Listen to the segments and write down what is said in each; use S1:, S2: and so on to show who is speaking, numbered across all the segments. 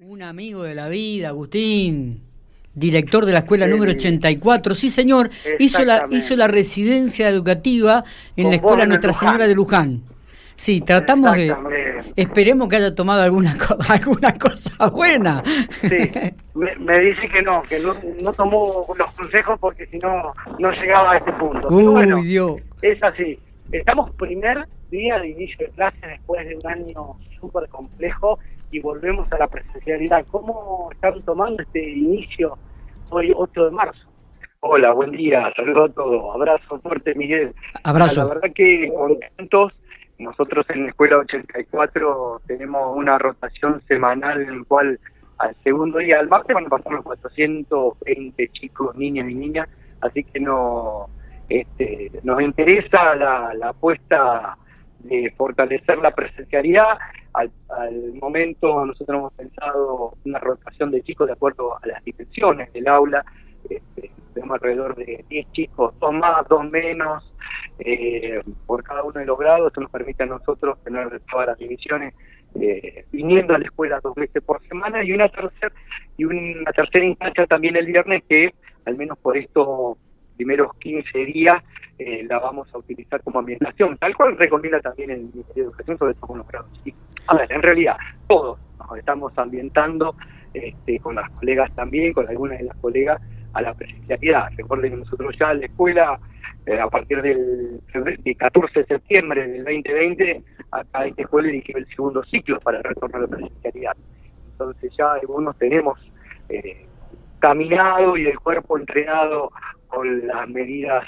S1: Un amigo de la vida, Agustín, director de la escuela número 84. Sí, señor, hizo la, hizo la residencia educativa en la escuela Nuestra Señora de Luján. Sí, tratamos de... Esperemos que haya tomado alguna, alguna cosa buena.
S2: Sí, me, dice que no, que no, tomó los consejos porque si no, no llegaba a este punto.
S1: Uy, Dios.
S2: Es así. Estamos primer día de inicio de clase después de un año súper complejo y volvemos a la presencialidad. ¿Cómo están tomando este inicio hoy 8 de marzo?
S3: Hola, buen día, saludos a todos, abrazo fuerte Miguel.
S1: Abrazo.
S3: La verdad que contentos, nosotros en la Escuela 84 tenemos una rotación semanal en la cual al segundo día, al martes, van a pasar los 420 chicos, niños y niñas, así que no, este, nos interesa la, la apuesta de fortalecer la presencialidad al, momento nosotros hemos pensado una rotación de chicos de acuerdo a las dimensiones del aula. Este, tenemos alrededor de 10 chicos, dos más, dos menos, eh, por cada uno de los grados. Esto nos permite a nosotros tener todas las divisiones eh, viniendo a la escuela dos veces por semana y una tercera y una tercera instancia también el viernes que al menos por estos primeros 15 días eh, la vamos a utilizar como ambientación, tal cual recomienda también el Ministerio de Educación, sobre todo con los grados. A ver, en realidad, todos nos estamos ambientando, este, con las colegas también, con algunas de las colegas, a la presencialidad. Recuerden que nosotros ya en la escuela, eh, a partir del, 14 de septiembre del 2020, acá en esta escuela elegimos el segundo ciclo para el retorno a la presencialidad. Entonces ya algunos tenemos eh, caminado y el cuerpo entrenado con las medidas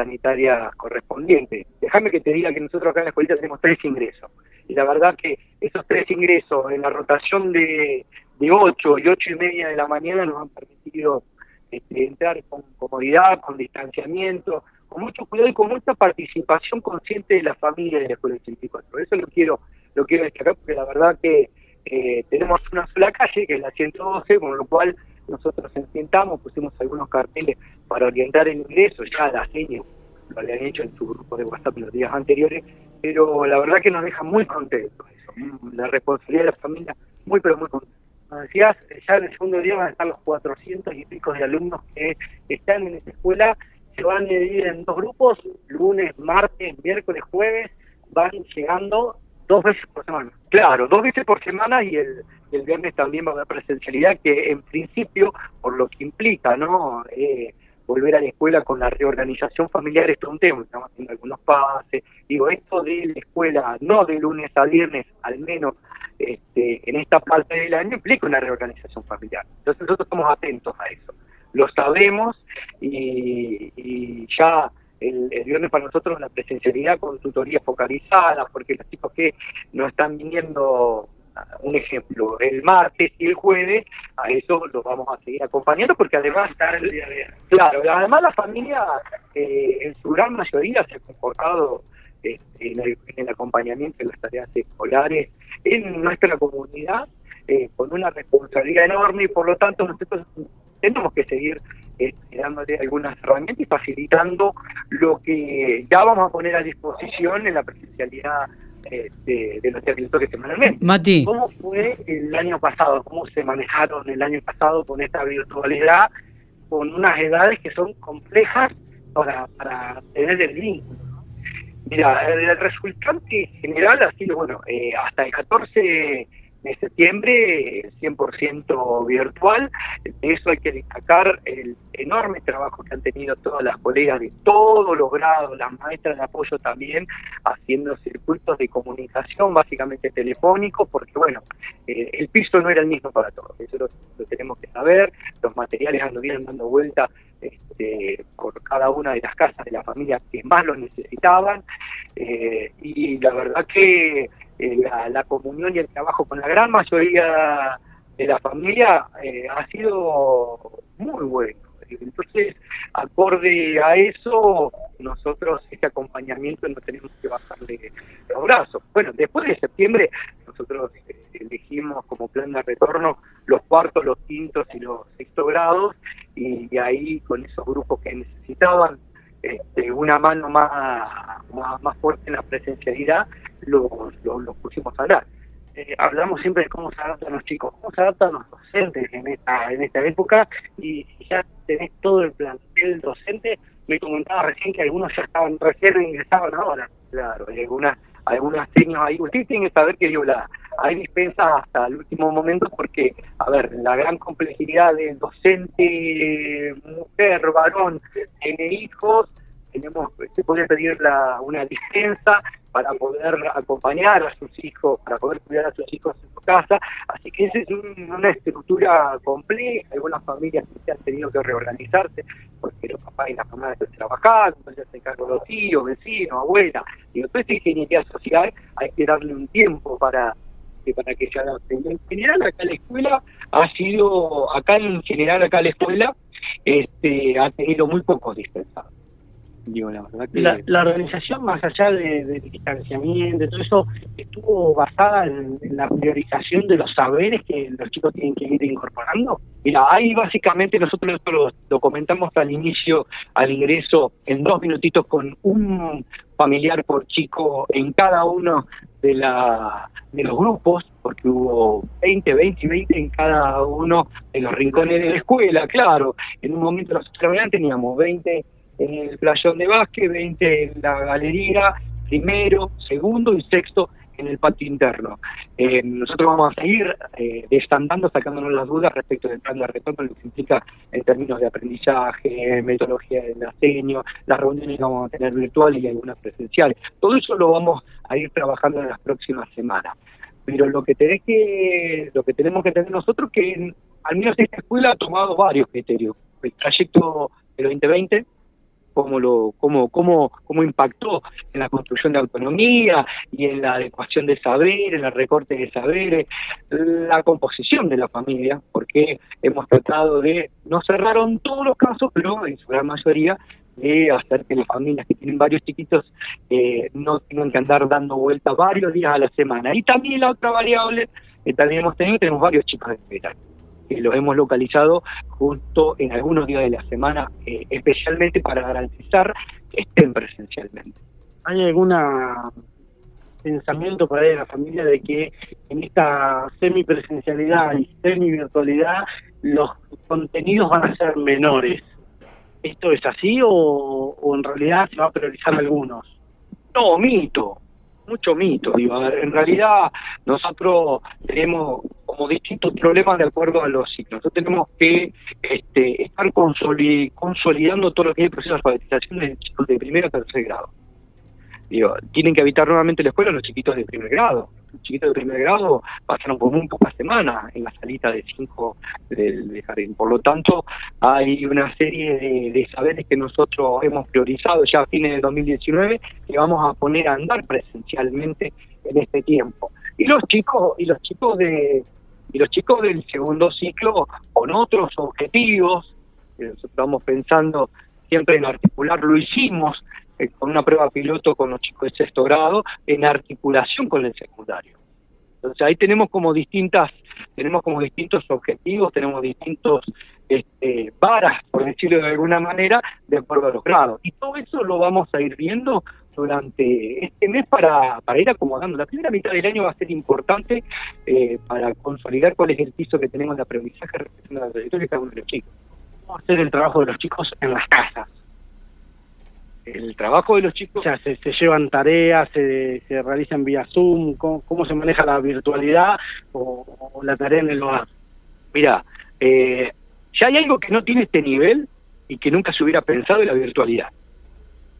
S3: sanitarias correspondientes. Déjame que te diga que nosotros acá en la escuela tenemos tres ingresos. Y la verdad que esos tres ingresos en la rotación de, de 8 y ocho y media de la mañana nos han permitido este, entrar con comodidad, con distanciamiento, con mucho cuidado y con mucha participación consciente de la familia de la escuela 84. Eso lo quiero, lo quiero destacar porque la verdad que eh, tenemos una sola calle, que es la 112, con lo cual nosotros sentamos, pusimos algunos carteles para orientar el ingreso, ya las señas lo habían hecho en su grupo de WhatsApp los días anteriores, pero la verdad que nos deja muy contentos eso, la responsabilidad de la familia, muy pero muy contenta. Como decías, ya en el segundo día van a estar los 400 y pico de alumnos que están en esta escuela, se van a dividir en dos grupos, lunes, martes, miércoles, jueves, van llegando dos veces por semana. Claro, dos veces por semana y el, el viernes también va a haber presencialidad que en principio, por lo que implica, ¿no? Eh, volver a la escuela con la reorganización familiar es todo un tema, estamos haciendo algunos pases, digo, esto de la escuela, no de lunes a viernes, al menos este, en esta parte del año, implica una reorganización familiar. Entonces nosotros estamos atentos a eso, lo sabemos y, ya el, viernes para nosotros la presencialidad con tutorías focalizadas, porque los chicos que no están viniendo, un ejemplo, el martes y el jueves, a eso los vamos a seguir acompañando, porque además, claro, además la familia eh, en su gran mayoría se ha comportado este, en, el, acompañamiento de las tareas escolares en nuestra comunidad eh, con una responsabilidad enorme y por lo tanto nosotros tenemos que seguir eh, dándole algunas herramientas y facilitando lo que ya vamos a poner a disposición en la presencialidad eh, de, los territorios semanalmente.
S1: Mati.
S2: ¿Cómo fue el año pasado? ¿Cómo se manejaron el año pasado con esta virtualidad, con unas edades que son complejas para, para tener el vínculo? Mira, el, resultante general ha sido, bueno, eh, hasta el 14 de septiembre 100% virtual. eso hay que destacar el enorme trabajo que han tenido todas las colegas de todos los grados, las maestras de apoyo también, haciendo circuitos de comunicación básicamente telefónicos, porque bueno, eh, el piso no era el mismo para todos, eso lo, tenemos que saber, los materiales anduvieron dando vuelta este, por cada una de las casas de la familia que más los necesitaban, eh, y la verdad que eh, la, comunión y el trabajo con la gran mayoría de la familia eh, ha sido muy bueno. Entonces, acorde a eso, nosotros este acompañamiento no tenemos que bajarle los brazos. Bueno, después de septiembre, nosotros eh, elegimos como plan de retorno los cuartos, los quintos y los sexto grados, y, ahí con esos grupos que necesitaban este, una mano más, más, más fuerte en la presencialidad, los, los, pusimos a hablar. eh, hablamos siempre de cómo se adaptan los chicos, cómo se adaptan los docentes en esta, en esta época y ya tenés todo el plantel docente, me comentaba recién que algunos ya estaban, recién ingresaban ahora. Claro, hay algunas, algunas señas ahí. Ustedes tienen que saber que digo, la, hay dispensa hasta el último momento porque, a ver, la gran complejidad del docente, mujer, varón, tiene hijos, tenemos, se puede pedir la, una dispensa para poder acompañar a sus hijos, para poder cuidar a sus hijos en su casa. Así que esa es una estructura compleja. Algunas familias se han tenido que reorganizarse porque los papás y las mamás están trabajando, entonces se encargan los tíos, vecinos, abuelas. Y toda esta ingeniería social hay que darle un tiempo para para que se adapten. En general acá la escuela ha sido, acá en general acá la escuela este, ha tenido muy pocos dispensados
S4: la, organización, más allá del distanciamiento, todo eso, estuvo basada en, la priorización de los saberes que los chicos tienen que ir incorporando.
S3: Mira, ahí básicamente nosotros lo, comentamos al inicio, al ingreso, en dos minutitos con un familiar por chico en cada uno de, la, de los grupos, porque hubo 20, 20 y 20 en cada uno de los rincones de la escuela, claro. En un momento nosotros teníamos 20 en el playón de básquet, 20 en la galería, primero, segundo y sexto en el patio interno. Eh, nosotros vamos a seguir eh, desandando, sacándonos las dudas respecto del plan de retorno, lo que implica en términos de aprendizaje, metodología de diseño, las reuniones que vamos a tener virtuales y algunas presenciales. Todo eso lo vamos a ir trabajando en las próximas semanas. Pero lo que tenés que, lo que tenemos que tener nosotros que al menos esta escuela ha tomado varios criterios. El trayecto del 2020 cómo lo cómo cómo cómo impactó en la construcción de autonomía y en la adecuación de saberes, en el recorte de saberes, la composición de la familia, porque hemos tratado de no cerraron todos los casos, pero en su gran mayoría de hacer que las familias que tienen varios chiquitos eh, no tengan que andar dando vueltas varios días a la semana. Y también la otra variable que también hemos tenido, tenemos varios chicos de verano que los hemos localizado justo en algunos días de la semana, eh, especialmente para garantizar que estén presencialmente.
S4: ¿Hay alguna pensamiento para la familia de que en esta semipresencialidad y semi-virtualidad los contenidos van a ser menores? ¿Esto es así o, o en realidad se va a priorizar algunos?
S3: No, mito mucho mito. Digo, en realidad nosotros tenemos como distintos problemas de acuerdo a los ciclos. Nosotros tenemos que este, estar consolidando todo lo que es el proceso de alfabetización de chicos de primero a tercer grado. Tienen que habitar nuevamente la escuela los chiquitos de primer grado los chiquitos de primer grado pasaron por muy pocas semanas en la salita de cinco del, jardín. Por lo tanto, hay una serie de, saberes que nosotros hemos priorizado ya a fines de 2019 que vamos a poner a andar presencialmente en este tiempo. Y los chicos, y los chicos de y los chicos del segundo ciclo con otros objetivos, estamos pensando siempre en articular, lo hicimos eh, con una prueba piloto con los chicos de sexto grado en articulación con el secundario. Entonces ahí tenemos como distintas, tenemos como distintos objetivos, tenemos distintos este, varas, por decirlo de alguna manera, de acuerdo a los grados. Y todo eso lo vamos a ir viendo durante este mes para, para ir acomodando. La primera mitad del año va a ser importante eh, para consolidar cuál es el piso que tenemos de aprendizaje respecto a la trayectoria de cada uno de los chicos.
S4: Vamos a hacer el trabajo de los chicos en las casas
S3: el trabajo de los chicos...
S4: O sea, se, llevan tareas, se, se realizan vía Zoom, ¿cómo, se maneja la virtualidad o, la tarea en el hogar?
S3: Mira, eh, ya hay algo que no tiene este nivel y que nunca se hubiera pensado en la virtualidad.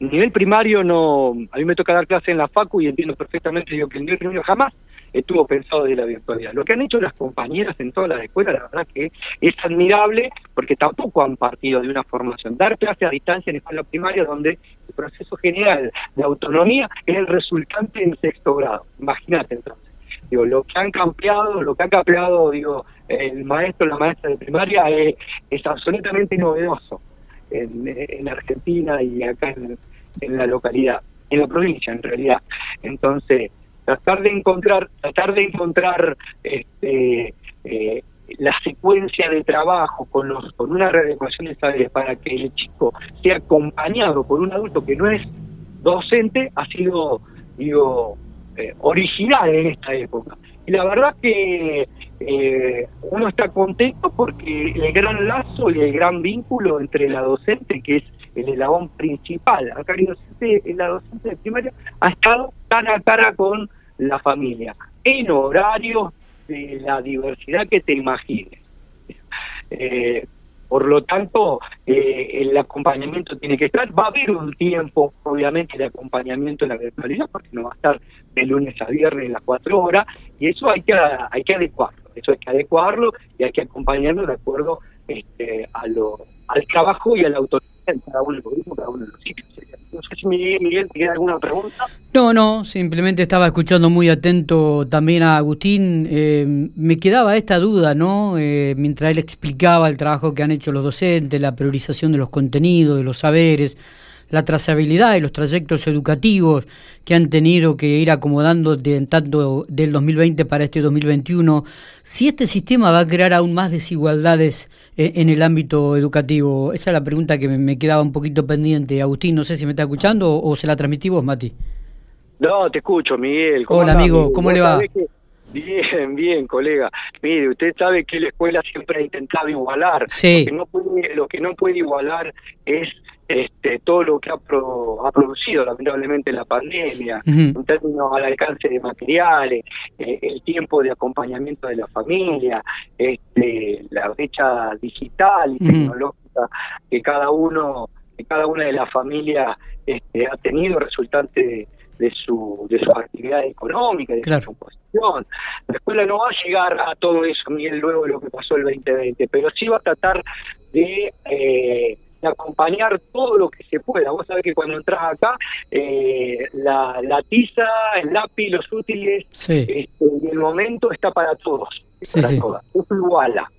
S3: Nivel primario no... A mí me toca dar clase en la FACU y entiendo perfectamente digo, que el nivel primario jamás estuvo pensado de la virtualidad. Lo que han hecho las compañeras en todas las escuelas, la verdad que es admirable porque tampoco han partido de una formación. Dar clase a distancia en escuela primaria donde el proceso general de autonomía es el resultante en sexto grado. Imagínate entonces. Digo, lo que han cambiado, lo que ha cambiado, digo, el maestro, la maestra de primaria es, absolutamente novedoso en, Argentina y acá en la localidad, en la provincia en realidad. Entonces, tratar de encontrar, tratar de encontrar este, eh, la secuencia de trabajo con los con una readecuación de para que el chico sea acompañado por un adulto que no es docente ha sido digo eh, original en esta época.
S2: Y la verdad que eh, uno está contento porque el gran lazo y el gran vínculo entre la docente, que es el eslabón principal, acá el docente, la docente de primaria, ha estado cara a cara con la familia, en horarios de la diversidad que te imagines. Eh, por lo tanto, eh, el acompañamiento tiene que estar. Va a haber un tiempo, obviamente, de acompañamiento en la virtualidad, porque no va a estar de lunes a viernes las cuatro horas, y eso hay que, hay que adecuarlo. Eso hay que adecuarlo y hay que acompañarlo de acuerdo este, a lo, al trabajo y a la autoridad cada uno de los cada uno de los sitios. No sé si Miguel, ¿te alguna pregunta?
S1: No, no, simplemente estaba escuchando muy atento también a Agustín. Eh, me quedaba esta duda, ¿no? Eh, mientras él explicaba el trabajo que han hecho los docentes, la priorización de los contenidos, de los saberes la trazabilidad y los trayectos educativos que han tenido que ir acomodando de, tanto del 2020 para este 2021, si este sistema va a crear aún más desigualdades eh, en, el ámbito educativo. Esa es la pregunta que me, quedaba un poquito pendiente. Agustín, no sé si me está escuchando o, se la transmití vos, Mati.
S3: No, te escucho, Miguel.
S1: Hola, amigo, ¿cómo le va?
S3: Bien, bien, colega. Mire, usted sabe que la escuela siempre ha intentado igualar.
S1: Sí.
S3: Lo, que no puede, lo que no puede igualar es este, todo lo que ha, ha producido lamentablemente la pandemia, en términos al alcance de materiales, eh, el tiempo de acompañamiento de la familia, este, la brecha digital y tecnológica que cada uno, que cada una de las familias este, ha tenido resultante de, su de sus actividades económicas, de su composición. La escuela no va a llegar a todo eso, Miguel, luego de lo que pasó el 2020, pero sí va a tratar de eh, de acompañar todo lo que se pueda. Vos sabés que cuando entras acá, eh, la, la, tiza, el lápiz, los útiles, este, el momento está para todos, sí, para todas. Es iguala.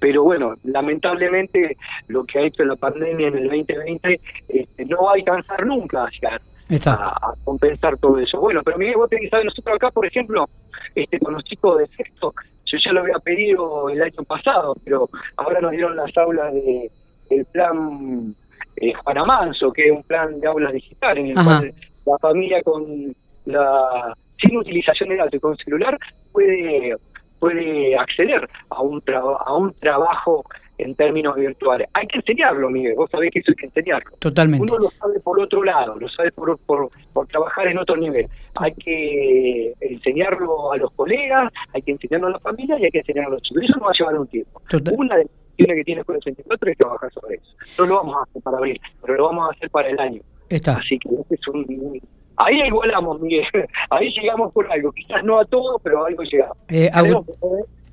S3: Pero bueno, lamentablemente lo que ha hecho la pandemia en el 2020 este, no va a alcanzar nunca a, a, compensar todo eso. Bueno, pero Miguel, vos tenés nosotros acá, por ejemplo, este, con los chicos de sexto, yo ya lo había pedido el año pasado, pero ahora nos dieron las aulas de el plan eh, Juana Manso, que es un plan de aulas digitales, en el cual la familia con la sin utilización de datos y con celular puede puede acceder a un a un trabajo en términos virtuales. Hay que enseñarlo, Miguel, vos sabés que eso hay que enseñarlo.
S1: Totalmente.
S3: Uno lo sabe por otro lado, lo sabe por, por, por trabajar en otro nivel. Hay que enseñarlo a los colegas, hay que enseñarlo a la familia y hay que enseñarlo a los chicos. Eso no va a llevar un tiempo. Una de tiene que tiene Escuela 84 y trabajar sobre eso. No lo vamos a hacer para abril, pero lo vamos a hacer para el año.
S1: Está.
S3: Así que es un, ahí igualamos, Miguel. Ahí llegamos por algo. Quizás no a todo, pero algo llegamos. Eh,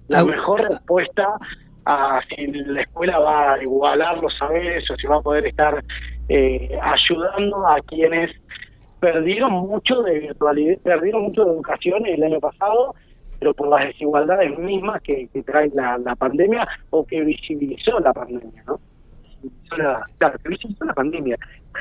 S3: la mejor respuesta a si la escuela va a igualar los saberes o si va a poder estar eh, ayudando a quienes perdieron mucho de virtualidad, perdieron mucho de educación el año pasado pero por las desigualdades mismas que, trae la, pandemia o que visibilizó la pandemia, ¿no? la, claro, que visibilizó la pandemia.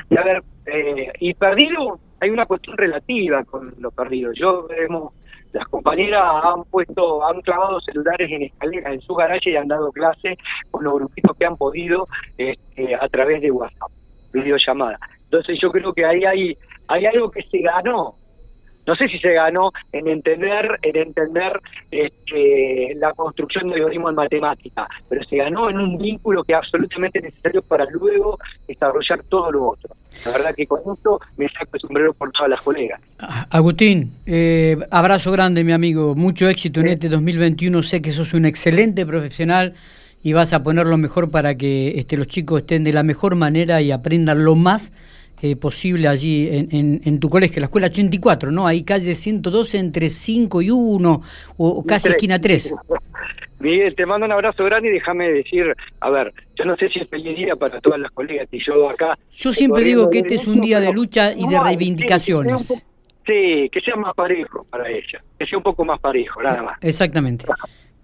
S3: Y a ver, eh, y perdido, hay una cuestión relativa con lo perdido. Yo vemos, las compañeras han puesto, han clavado celulares en escaleras en su garaje y han dado clase con los grupitos que han podido este, a través de WhatsApp, videollamada. Entonces yo creo que ahí hay, hay algo que se ganó no sé si se ganó en entender en entender este, la construcción de algoritmos en matemática, pero se ganó en un vínculo que es absolutamente necesario para luego desarrollar todo lo otro. La verdad que con esto me saco el sombrero por todas las colegas.
S1: Agustín, eh, abrazo grande mi amigo, mucho éxito en este 2021, sé que sos un excelente profesional y vas a poner lo mejor para que este, los chicos estén de la mejor manera y aprendan lo más eh, posible allí en, en, tu colegio, la escuela 84, ¿no? Ahí calle 112 entre 5 y 1 o, casi esquina 3.
S3: Miguel, te mando un abrazo grande y déjame decir, a ver, yo no sé si es feliz día para todas las colegas y yo acá...
S1: Yo siempre digo que este es un día de lucha y de reivindicaciones.
S3: Sí, que sea más parejo para ella, que sea un poco más parejo, nada más.
S1: Exactamente.